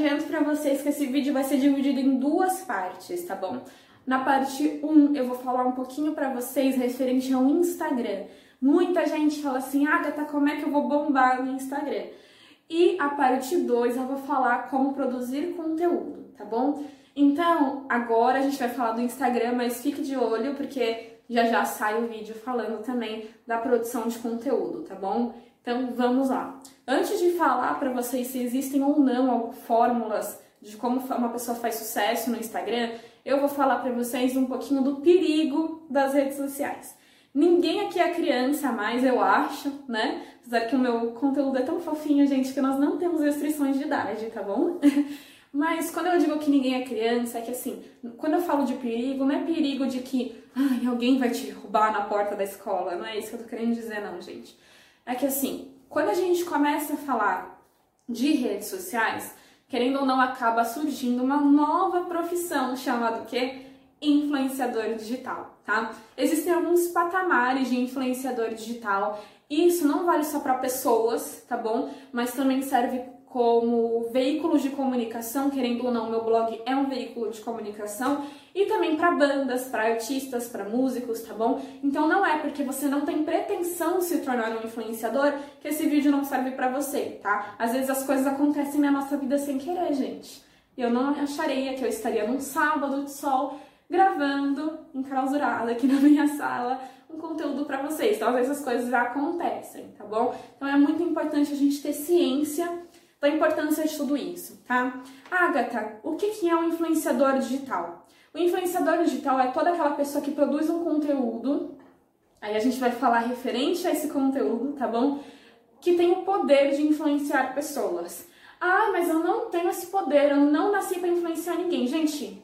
adianto para vocês que esse vídeo vai ser dividido em duas partes, tá bom? Na parte 1 eu vou falar um pouquinho para vocês referente ao Instagram. Muita gente fala assim, Agatha, como é que eu vou bombar no Instagram? E a parte 2 eu vou falar como produzir conteúdo, tá bom? Então, agora a gente vai falar do Instagram, mas fique de olho porque já já sai o vídeo falando também da produção de conteúdo, tá bom? Então, vamos lá. Antes de falar para vocês se existem ou não fórmulas de como uma pessoa faz sucesso no Instagram, eu vou falar para vocês um pouquinho do perigo das redes sociais. Ninguém aqui é criança mais, eu acho, né? Apesar que o meu conteúdo é tão fofinho, gente, que nós não temos restrições de idade, tá bom? Mas quando eu digo que ninguém é criança, é que assim, quando eu falo de perigo, não é perigo de que ai, alguém vai te roubar na porta da escola, não é isso que eu tô querendo dizer, não, gente. É que assim, quando a gente começa a falar de redes sociais, querendo ou não, acaba surgindo uma nova profissão chamada o quê? Influenciador digital, tá? Existem alguns patamares de influenciador digital. Isso não vale só para pessoas, tá bom? Mas também serve como veículos de comunicação, querendo ou não, meu blog é um veículo de comunicação, e também para bandas, para artistas, para músicos, tá bom? Então não é porque você não tem pretensão de se tornar um influenciador que esse vídeo não serve para você, tá? Às vezes as coisas acontecem na nossa vida sem querer, gente. Eu não acharia que eu estaria num sábado de sol gravando enclausurada aqui na minha sala um conteúdo para vocês. Então, às vezes as coisas acontecem, tá bom? Então é muito importante a gente ter ciência da importância de tudo isso, tá? Agatha, o que é um influenciador digital? O influenciador digital é toda aquela pessoa que produz um conteúdo, aí a gente vai falar referente a esse conteúdo, tá bom? Que tem o poder de influenciar pessoas. Ah, mas eu não tenho esse poder, eu não nasci para influenciar ninguém. Gente,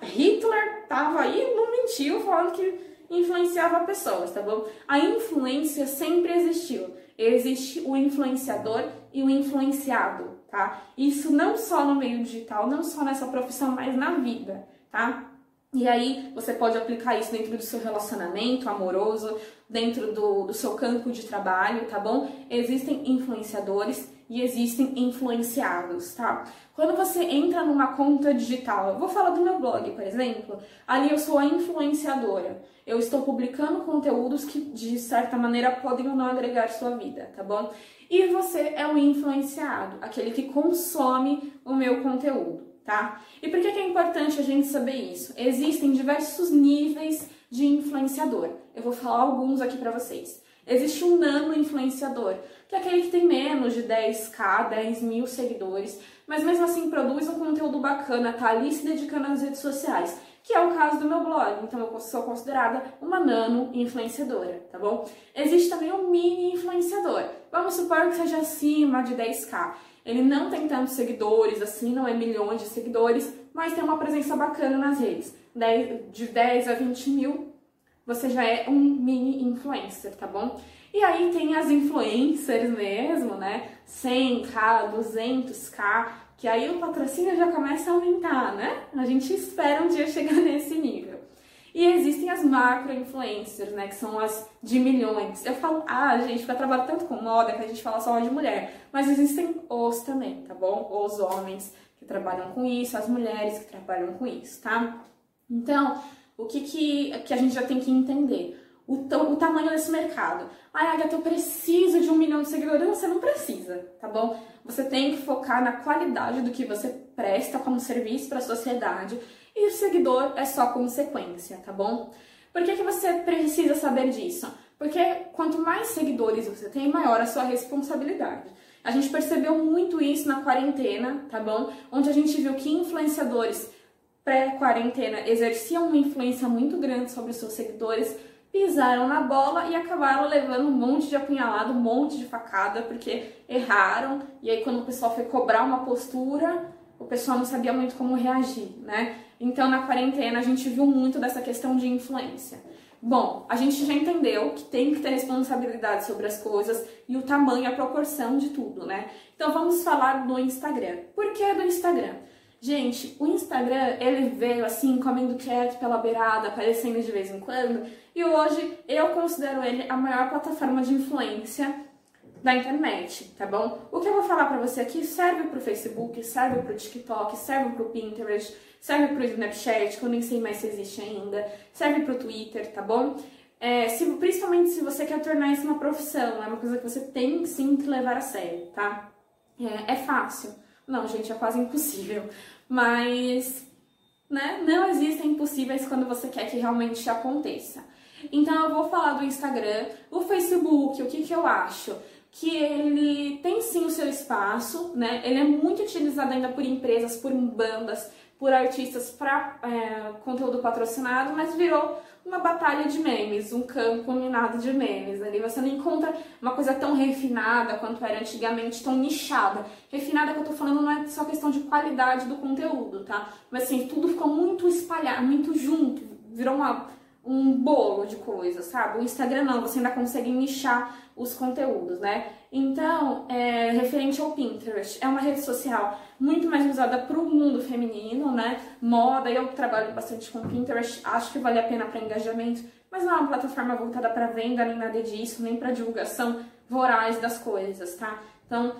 Hitler tava aí, não mentiu, falando que influenciava pessoas, tá bom? A influência sempre existiu. Existe o influenciador e o influenciado, tá? Isso não só no meio digital, não só nessa profissão, mas na vida, tá? E aí você pode aplicar isso dentro do seu relacionamento amoroso, dentro do, do seu campo de trabalho, tá bom? Existem influenciadores e existem influenciados, tá? Quando você entra numa conta digital, eu vou falar do meu blog, por exemplo, ali eu sou a influenciadora. Eu estou publicando conteúdos que de certa maneira podem ou não agregar sua vida, tá bom? E você é o influenciado, aquele que consome o meu conteúdo, tá? E por que é importante a gente saber isso? Existem diversos níveis de influenciador. Eu vou falar alguns aqui para vocês. Existe um nano influenciador, que é aquele que tem menos de 10k, 10 mil seguidores, mas mesmo assim produz um conteúdo bacana, tá ali se dedicando às redes sociais, que é o caso do meu blog. Então eu sou considerada uma nano influenciadora, tá bom? Existe também um mini influenciador. Vamos supor que seja acima de 10k. Ele não tem tantos seguidores, assim, não é milhões de seguidores, mas tem uma presença bacana nas redes. De 10 a 20 mil você já é um mini influencer, tá bom? E aí tem as influencers mesmo, né? 100k, 200k, que aí o patrocínio já começa a aumentar, né? A gente espera um dia chegar nesse nível. E existem as macro influencers, né? Que são as de milhões. Eu falo, ah, gente, porque eu trabalho tanto com moda que a gente fala só de mulher. Mas existem os também, tá bom? Os homens que trabalham com isso, as mulheres que trabalham com isso, tá? Então, o que, que, que a gente já tem que entender? O, o tamanho desse mercado. Ai, Agatha, eu preciso de um milhão de seguidores. Você não precisa, tá bom? Você tem que focar na qualidade do que você presta como serviço para a sociedade e o seguidor é só consequência, tá bom? Por que, que você precisa saber disso? Porque quanto mais seguidores você tem, maior a sua responsabilidade. A gente percebeu muito isso na quarentena, tá bom? Onde a gente viu que influenciadores pré-quarentena exerciam uma influência muito grande sobre os seus seguidores, pisaram na bola e acabaram levando um monte de apunhalado, um monte de facada, porque erraram. E aí, quando o pessoal foi cobrar uma postura, o pessoal não sabia muito como reagir, né? Então, na quarentena, a gente viu muito dessa questão de influência. Bom, a gente já entendeu que tem que ter responsabilidade sobre as coisas e o tamanho a proporção de tudo, né? Então, vamos falar do Instagram. Por que do Instagram? Gente, o Instagram, ele veio assim, comendo quieto pela beirada, aparecendo de vez em quando, e hoje eu considero ele a maior plataforma de influência da internet, tá bom? O que eu vou falar para você aqui serve pro Facebook, serve pro TikTok, serve pro Pinterest, serve pro Snapchat, que eu nem sei mais se existe ainda, serve pro Twitter, tá bom? É, se, principalmente se você quer tornar isso uma profissão, é uma coisa que você tem sim que levar a sério, tá? É, é fácil. Não, gente, é quase impossível. Mas, né, não existem impossíveis quando você quer que realmente aconteça. Então eu vou falar do Instagram, o Facebook, o que, que eu acho? que ele tem sim o seu espaço, né? Ele é muito utilizado ainda por empresas, por bandas, por artistas para é, conteúdo patrocinado, mas virou uma batalha de memes, um campo minado de memes. Ali você não encontra uma coisa tão refinada quanto era antigamente, tão nichada. Refinada que eu tô falando não é só questão de qualidade do conteúdo, tá? Mas assim, tudo ficou muito espalhado, muito junto, virou uma um bolo de coisas, sabe? O Instagram não, você ainda consegue nichar os conteúdos, né? Então, é, referente ao Pinterest, é uma rede social muito mais usada para o mundo feminino, né? Moda, eu trabalho bastante com Pinterest, acho que vale a pena para engajamento, mas não é uma plataforma voltada para venda, nem nada disso, nem para divulgação voraz das coisas, tá? Então,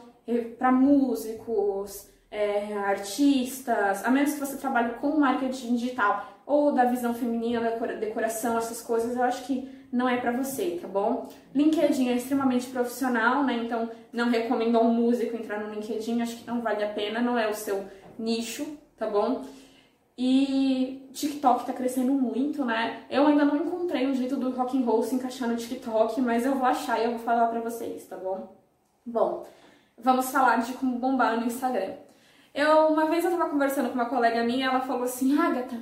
para músicos, é, artistas, a menos que você trabalhe com marketing digital ou da visão feminina, da decoração, essas coisas, eu acho que não é para você, tá bom? LinkedIn é extremamente profissional, né? Então não recomendo a um músico entrar no LinkedIn, acho que não vale a pena, não é o seu nicho, tá bom? E TikTok tá crescendo muito, né? Eu ainda não encontrei um jeito do rock and roll se encaixar no TikTok, mas eu vou achar e eu vou falar pra vocês, tá bom? Bom, vamos falar de como bombar no Instagram. Eu, uma vez eu tava conversando com uma colega minha, ela falou assim, Agatha,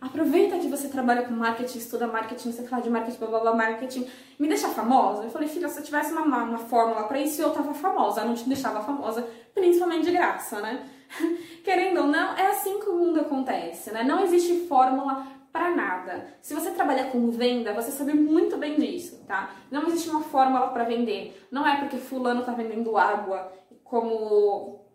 aproveita que você trabalha com marketing, estuda marketing, você fala de marketing, blá blá blá, marketing, me deixa famosa? Eu falei, filha, se eu tivesse uma, uma fórmula para isso, eu tava famosa, eu não te deixava famosa, principalmente de graça, né? Querendo ou não, é assim que o mundo acontece, né? Não existe fórmula para nada. Se você trabalha com venda, você sabe muito bem disso, tá? Não existe uma fórmula para vender. Não é porque fulano tá vendendo água como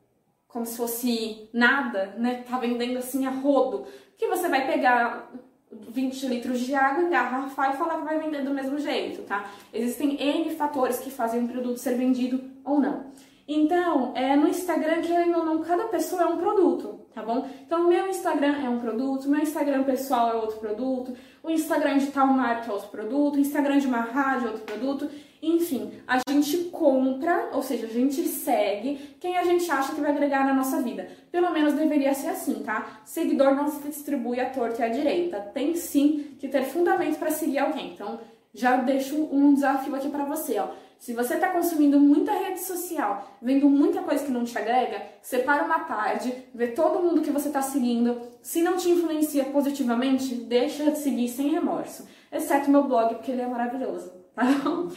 como se fosse nada, né? Tá vendendo assim a rodo que você vai pegar 20 litros de água, engarrafar e falar que vai vender do mesmo jeito, tá? Existem N fatores que fazem um produto ser vendido ou não. Então, é, no Instagram, querendo ou não, cada pessoa é um produto, tá bom? Então, meu Instagram é um produto, meu Instagram pessoal é outro produto, o Instagram de tal marca é outro produto, o Instagram de uma rádio é outro produto. Enfim, a gente compra, ou seja, a gente segue quem a gente acha que vai agregar na nossa vida. Pelo menos deveria ser assim, tá? Seguidor não se distribui à torta e à direita. Tem sim que ter fundamento para seguir alguém. Então, já deixo um desafio aqui para você, ó. Se você está consumindo muita rede social, vendo muita coisa que não te agrega, separa uma tarde, vê todo mundo que você está seguindo. Se não te influencia positivamente, deixa de seguir sem remorso. Exceto meu blog, porque ele é maravilhoso, tá bom?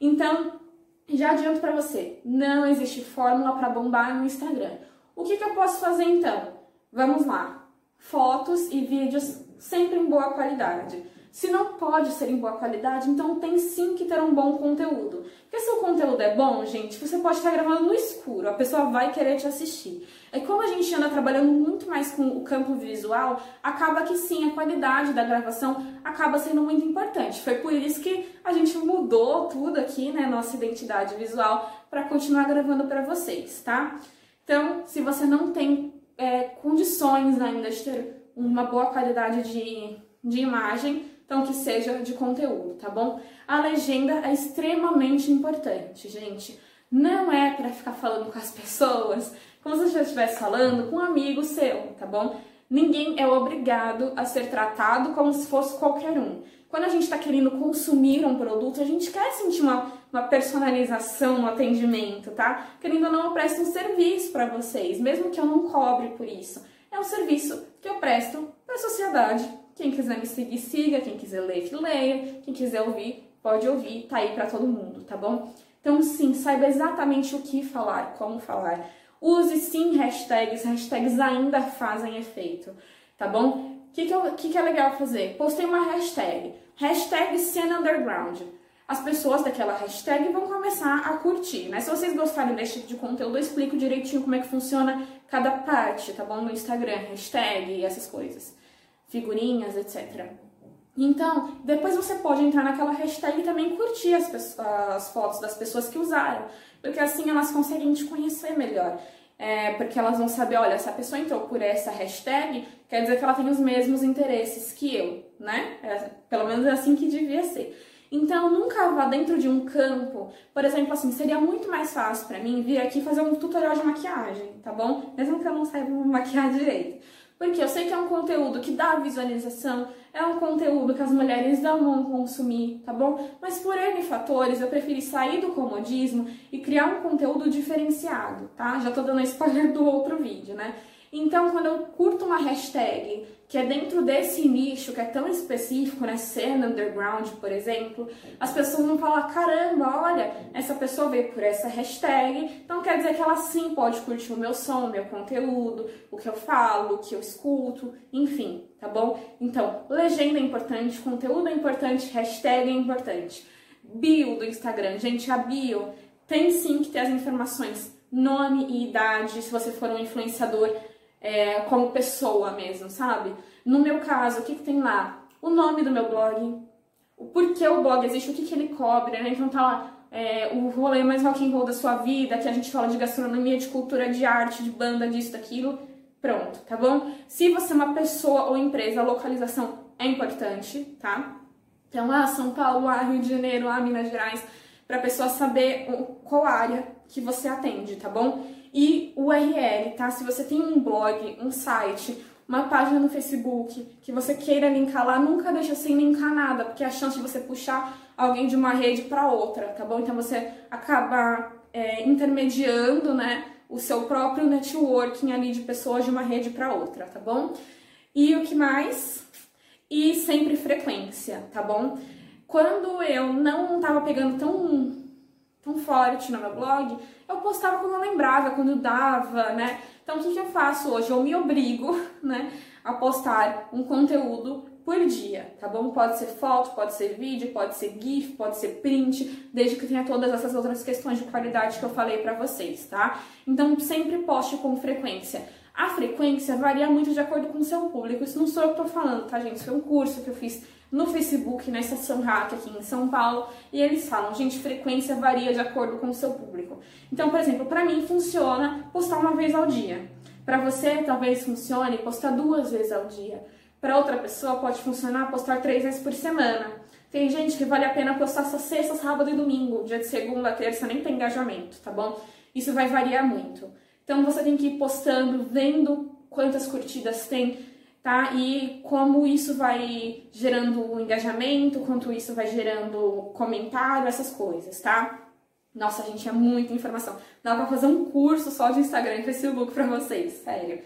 Então, já adianto para você, não existe fórmula para bombar no Instagram. O que, que eu posso fazer então? Vamos lá. Fotos e vídeos sempre em boa qualidade. Se não pode ser em boa qualidade, então tem sim que ter um bom conteúdo. Porque se o conteúdo é bom, gente, você pode estar gravando no escuro, a pessoa vai querer te assistir. É como a gente anda trabalhando muito mais com o campo visual, acaba que sim, a qualidade da gravação acaba sendo muito importante. Foi por isso que a gente mudou tudo aqui, né, nossa identidade visual, para continuar gravando para vocês, tá? Então, se você não tem é, condições ainda de ter uma boa qualidade de, de imagem, então que seja de conteúdo, tá bom? A legenda é extremamente importante, gente. Não é para ficar falando com as pessoas como se você estivesse falando com um amigo seu, tá bom? Ninguém é obrigado a ser tratado como se fosse qualquer um. Quando a gente está querendo consumir um produto, a gente quer sentir uma, uma personalização no atendimento, tá? Querendo ou não, eu presto um serviço para vocês, mesmo que eu não cobre por isso. É um serviço que eu presto para a sociedade quem quiser me seguir, siga. Quem quiser ler, que leia. Quem quiser ouvir, pode ouvir. Tá aí para todo mundo, tá bom? Então, sim, saiba exatamente o que falar, como falar. Use sim hashtags. Hashtags ainda fazem efeito, tá bom? O que, que, que, que é legal fazer? Postei uma hashtag. Hashtag cena underground as pessoas daquela hashtag vão começar a curtir, né? Se vocês gostarem desse tipo de conteúdo, eu explico direitinho como é que funciona cada parte, tá bom? No Instagram, hashtag e essas coisas figurinhas, etc. Então, depois você pode entrar naquela hashtag e também curtir as, as fotos das pessoas que usaram, porque assim elas conseguem te conhecer melhor. É, porque elas vão saber, olha, se a pessoa entrou por essa hashtag, quer dizer que ela tem os mesmos interesses que eu, né? É, pelo menos é assim que devia ser. Então, nunca vá dentro de um campo, por exemplo, assim, seria muito mais fácil para mim vir aqui fazer um tutorial de maquiagem, tá bom? Mesmo que eu não saiba maquiar direito. Porque eu sei que é um conteúdo que dá visualização, é um conteúdo que as mulheres amam consumir, tá bom? Mas por N fatores, eu preferi sair do comodismo e criar um conteúdo diferenciado, tá? Já tô dando spoiler do outro vídeo, né? Então, quando eu curto uma hashtag que é dentro desse nicho que é tão específico, né, cena underground, por exemplo, as pessoas vão falar: caramba, olha, essa pessoa veio por essa hashtag, então quer dizer que ela sim pode curtir o meu som, o meu conteúdo, o que eu falo, o que eu escuto, enfim, tá bom? Então, legenda é importante, conteúdo é importante, hashtag é importante. Bio do Instagram, gente, a bio tem sim que ter as informações, nome e idade, se você for um influenciador é, como pessoa mesmo, sabe? No meu caso, o que, que tem lá? O nome do meu blog, o porquê o blog existe, o que, que ele cobre, né? Então tá lá é, o rolê mais rock and roll da sua vida, que a gente fala de gastronomia, de cultura, de arte, de banda, disso, daquilo. Pronto, tá bom? Se você é uma pessoa ou empresa, a localização é importante, tá? Então, ah, São Paulo, ah, Rio de Janeiro, ah, Minas Gerais, para a pessoa saber qual área que você atende, tá bom? E URL, tá? Se você tem um blog, um site, uma página no Facebook que você queira linkar lá, nunca deixa sem linkar nada, porque a chance de você puxar alguém de uma rede para outra, tá bom? Então você acaba é, intermediando, né, o seu próprio networking ali de pessoas de uma rede para outra, tá bom? E o que mais? E sempre frequência, tá bom? Quando eu não tava pegando tão tão forte no meu blog, eu postava quando eu lembrava, quando dava, né? Então, o que, eu faço hoje? Eu me obrigo, né, a postar um conteúdo por dia, tá bom? Pode ser foto, pode ser vídeo, pode ser GIF, pode ser print, desde que tenha todas essas outras questões de qualidade que eu falei para vocês, tá? Então, sempre poste com frequência. A frequência varia muito de acordo com o seu público. Isso não sou eu que tô falando, tá, gente? Isso foi um curso que eu fiz no Facebook, na Estação Hack aqui em São Paulo, e eles falam, gente, frequência varia de acordo com o seu público. Então, por exemplo, para mim funciona postar uma vez ao dia. Para você, talvez funcione postar duas vezes ao dia. Para outra pessoa, pode funcionar postar três vezes por semana. Tem gente que vale a pena postar só sexta, sábado e domingo. Dia de segunda, terça nem tem engajamento, tá bom? Isso vai variar muito. Então você tem que ir postando, vendo quantas curtidas tem, tá? E como isso vai gerando engajamento, quanto isso vai gerando comentário, essas coisas, tá? Nossa, gente, é muita informação. Dá pra fazer um curso só de Instagram e Facebook pra vocês, sério.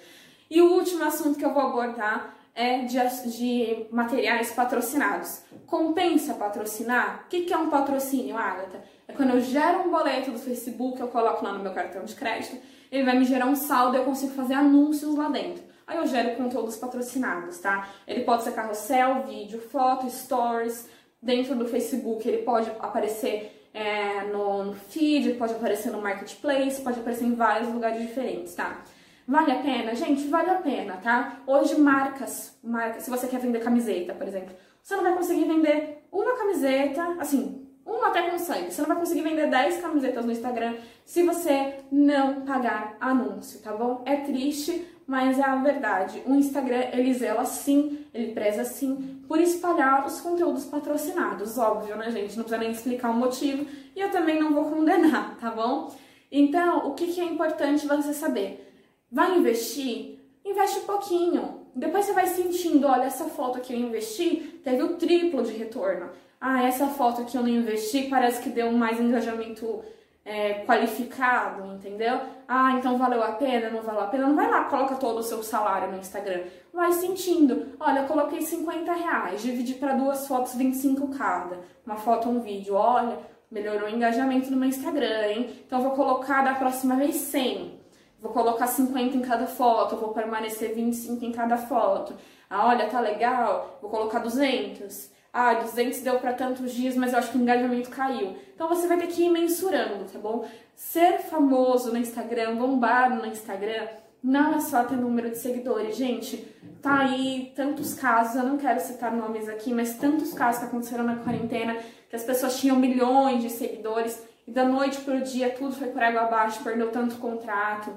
E o último assunto que eu vou abordar é de, de materiais patrocinados. Compensa patrocinar? O que, que é um patrocínio, Agatha? É quando eu gero um boleto do Facebook, eu coloco lá no meu cartão de crédito, ele vai me gerar um saldo eu consigo fazer anúncios lá dentro. Aí eu gero conteúdos patrocinados, tá? Ele pode ser carrossel, vídeo, foto, stories. Dentro do Facebook ele pode aparecer é, no feed, pode aparecer no marketplace, pode aparecer em vários lugares diferentes, tá? Vale a pena? Gente, vale a pena, tá? Hoje marcas, marcas, se você quer vender camiseta, por exemplo, você não vai conseguir vender uma camiseta, assim, uma até consegue. Você não vai conseguir vender 10 camisetas no Instagram se você não pagar anúncio, tá bom? É triste, mas é a verdade. O Instagram, ele zela sim, ele preza sim por espalhar os conteúdos patrocinados, óbvio, né, gente? Não precisa nem explicar o motivo e eu também não vou condenar, tá bom? Então, o que, que é importante você saber? Vai investir? Investe um pouquinho. Depois você vai sentindo, olha, essa foto que eu investi teve o triplo de retorno ah, essa foto que eu não investi parece que deu mais engajamento é, qualificado, entendeu? Ah, então valeu a pena, não valeu a pena? Não vai lá, coloca todo o seu salário no Instagram. Vai sentindo. Olha, eu coloquei 50 reais, dividi para duas fotos, 25 cada. Uma foto, um vídeo. Olha, melhorou o engajamento no meu Instagram, hein? Então vou colocar da próxima vez 100. Vou colocar 50 em cada foto, vou permanecer 25 em cada foto. Ah, olha, tá legal, vou colocar 200 ah, 200 deu para tantos dias, mas eu acho que o engajamento caiu. Então você vai ter que ir mensurando, tá bom? Ser famoso no Instagram, bombar no Instagram, não é só ter número de seguidores, gente. Tá aí tantos casos, eu não quero citar nomes aqui, mas tantos casos que aconteceram na quarentena, que as pessoas tinham milhões de seguidores e da noite pro dia tudo foi por água abaixo, perdeu tanto contrato,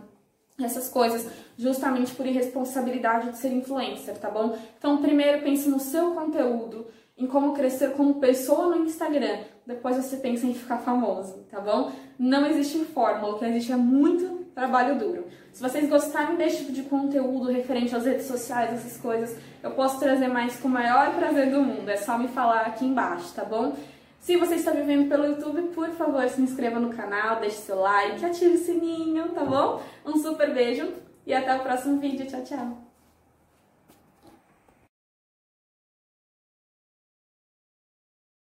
essas coisas, justamente por irresponsabilidade de ser influencer, tá bom? Então, primeiro pense no seu conteúdo, em como crescer como pessoa no Instagram. Depois você pensa em ficar famoso, tá bom? Não existe fórmula, o que existe é muito trabalho duro. Se vocês gostarem desse tipo de conteúdo referente às redes sociais, essas coisas, eu posso trazer mais com o maior prazer do mundo. É só me falar aqui embaixo, tá bom? Se você está vivendo pelo YouTube, por favor, se inscreva no canal, deixe seu like, ative o sininho, tá bom? Um super beijo e até o próximo vídeo. Tchau, tchau!